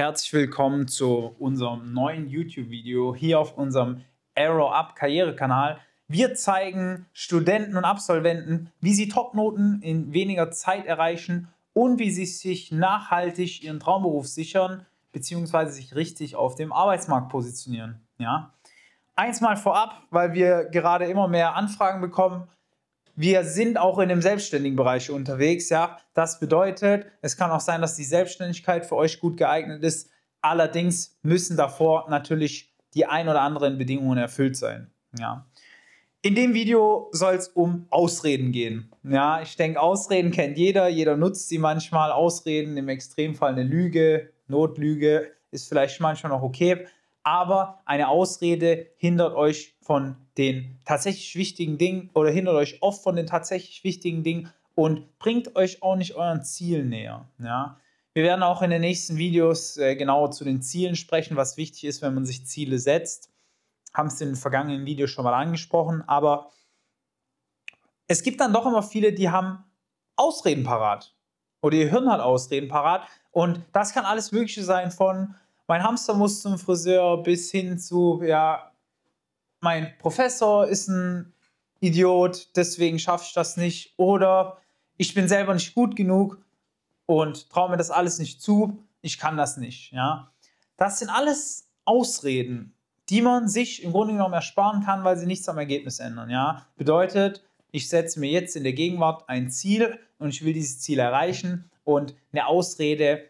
Herzlich willkommen zu unserem neuen YouTube-Video hier auf unserem Arrow Up Karrierekanal. Wir zeigen Studenten und Absolventen, wie sie Topnoten in weniger Zeit erreichen und wie sie sich nachhaltig ihren Traumberuf sichern bzw. sich richtig auf dem Arbeitsmarkt positionieren. Ja? Eins mal vorab, weil wir gerade immer mehr Anfragen bekommen wir sind auch in dem selbstständigen Bereich unterwegs, ja. Das bedeutet, es kann auch sein, dass die Selbstständigkeit für euch gut geeignet ist. Allerdings müssen davor natürlich die ein oder anderen Bedingungen erfüllt sein, ja. In dem Video soll es um Ausreden gehen. Ja, ich denke, Ausreden kennt jeder, jeder nutzt sie manchmal. Ausreden, im Extremfall eine Lüge, Notlüge ist vielleicht manchmal noch okay aber eine Ausrede hindert euch von den tatsächlich wichtigen Dingen oder hindert euch oft von den tatsächlich wichtigen Dingen und bringt euch auch nicht euren Zielen näher. Ja? Wir werden auch in den nächsten Videos äh, genauer zu den Zielen sprechen, was wichtig ist, wenn man sich Ziele setzt. Haben es in den vergangenen Videos schon mal angesprochen, aber es gibt dann doch immer viele, die haben Ausreden parat. Oder ihr Hirn hat Ausreden parat. Und das kann alles Mögliche sein von, mein Hamster muss zum Friseur bis hin zu, ja, mein Professor ist ein Idiot, deswegen schaffe ich das nicht. Oder ich bin selber nicht gut genug und traue mir das alles nicht zu, ich kann das nicht. Ja? Das sind alles Ausreden, die man sich im Grunde genommen ersparen kann, weil sie nichts am Ergebnis ändern. Ja? Bedeutet, ich setze mir jetzt in der Gegenwart ein Ziel und ich will dieses Ziel erreichen und eine Ausrede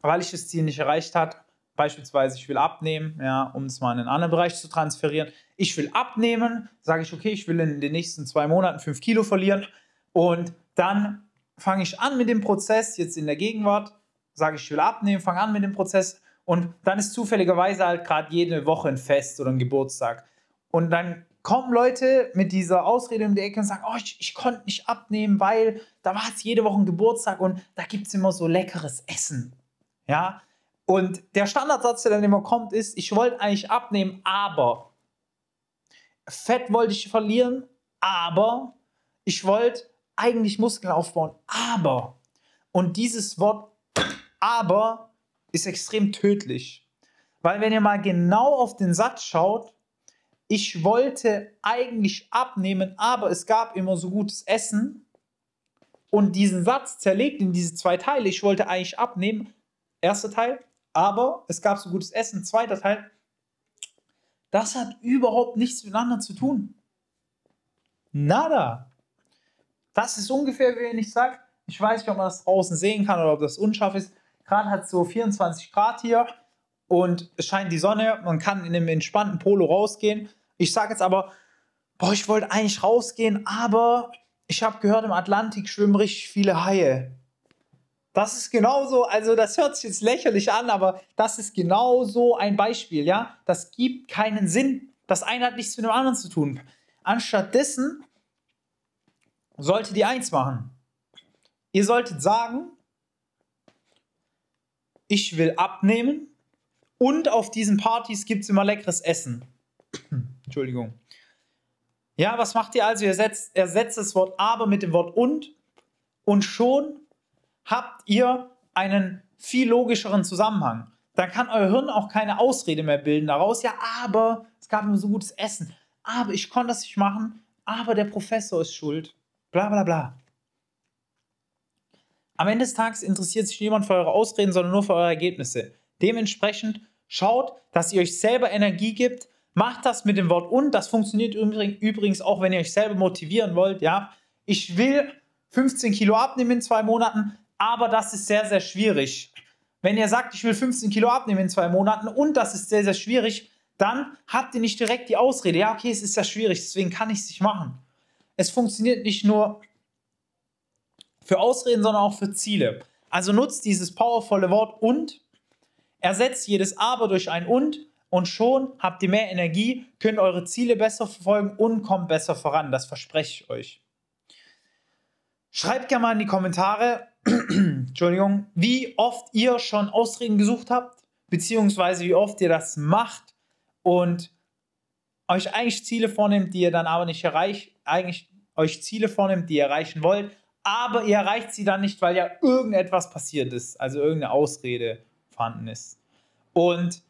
weil ich das Ziel nicht erreicht habe, beispielsweise ich will abnehmen, ja, um es mal in einen anderen Bereich zu transferieren. Ich will abnehmen, sage ich, okay, ich will in den nächsten zwei Monaten fünf Kilo verlieren und dann fange ich an mit dem Prozess, jetzt in der Gegenwart, sage ich, ich will abnehmen, fange an mit dem Prozess und dann ist zufälligerweise halt gerade jede Woche ein Fest oder ein Geburtstag. Und dann kommen Leute mit dieser Ausrede um die Ecke und sagen, oh, ich, ich konnte nicht abnehmen, weil da war jetzt jede Woche ein Geburtstag und da gibt es immer so leckeres Essen. Ja, und der Standardsatz, der dann immer kommt, ist, ich wollte eigentlich abnehmen, aber Fett wollte ich verlieren, aber ich wollte eigentlich Muskeln aufbauen, aber. Und dieses Wort aber ist extrem tödlich. Weil wenn ihr mal genau auf den Satz schaut, ich wollte eigentlich abnehmen, aber es gab immer so gutes Essen und diesen Satz zerlegt in diese zwei Teile, ich wollte eigentlich abnehmen, Erster Teil, aber es gab so gutes Essen. Zweiter Teil, das hat überhaupt nichts miteinander zu tun. Nada. Das ist ungefähr, wie wenn ich sage, ich weiß nicht, ob man das draußen sehen kann oder ob das unscharf ist. Gerade hat es so 24 Grad hier und es scheint die Sonne. Man kann in einem entspannten Polo rausgehen. Ich sage jetzt aber, boah, ich wollte eigentlich rausgehen, aber ich habe gehört, im Atlantik schwimmen richtig viele Haie. Das ist genauso, also das hört sich jetzt lächerlich an, aber das ist genauso ein Beispiel, ja. Das gibt keinen Sinn. Das eine hat nichts mit dem anderen zu tun. Anstattdessen solltet ihr eins machen. Ihr solltet sagen, ich will abnehmen und auf diesen Partys gibt es immer leckeres Essen. Entschuldigung. Ja, was macht ihr also? Ihr setzt, ersetzt das Wort aber mit dem Wort und und schon habt ihr einen viel logischeren Zusammenhang. Dann kann euer Hirn auch keine Ausrede mehr bilden daraus. Ja, aber es gab nur so gutes Essen. Aber ich konnte das nicht machen. Aber der Professor ist schuld. Bla bla bla. Am Ende des Tages interessiert sich niemand für eure Ausreden, sondern nur für eure Ergebnisse. Dementsprechend schaut, dass ihr euch selber Energie gibt. Macht das mit dem Wort und. Das funktioniert übrigens auch, wenn ihr euch selber motivieren wollt. Ja, ich will 15 Kilo abnehmen in zwei Monaten aber das ist sehr, sehr schwierig. Wenn ihr sagt, ich will 15 Kilo abnehmen in zwei Monaten und das ist sehr, sehr schwierig, dann habt ihr nicht direkt die Ausrede, ja, okay, es ist ja schwierig, deswegen kann ich es nicht machen. Es funktioniert nicht nur für Ausreden, sondern auch für Ziele. Also nutzt dieses powervolle Wort und, ersetzt jedes aber durch ein und und schon habt ihr mehr Energie, könnt eure Ziele besser verfolgen und kommt besser voran. Das verspreche ich euch. Schreibt gerne mal in die Kommentare, Entschuldigung, wie oft ihr schon Ausreden gesucht habt, beziehungsweise wie oft ihr das macht und euch eigentlich Ziele vornimmt, die ihr dann aber nicht erreicht, eigentlich euch Ziele vornimmt, die ihr erreichen wollt, aber ihr erreicht sie dann nicht, weil ja irgendetwas passiert ist, also irgendeine Ausrede vorhanden ist. Und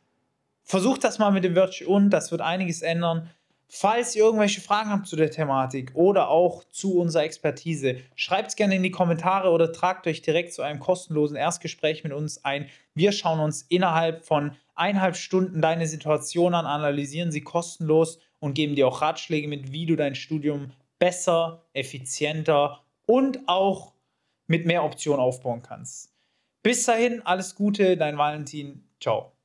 versucht das mal mit dem Wörtchen und, das wird einiges ändern. Falls ihr irgendwelche Fragen habt zu der Thematik oder auch zu unserer Expertise, schreibt es gerne in die Kommentare oder tragt euch direkt zu einem kostenlosen Erstgespräch mit uns ein. Wir schauen uns innerhalb von eineinhalb Stunden deine Situation an, analysieren sie kostenlos und geben dir auch Ratschläge mit, wie du dein Studium besser, effizienter und auch mit mehr Optionen aufbauen kannst. Bis dahin, alles Gute, dein Valentin. Ciao.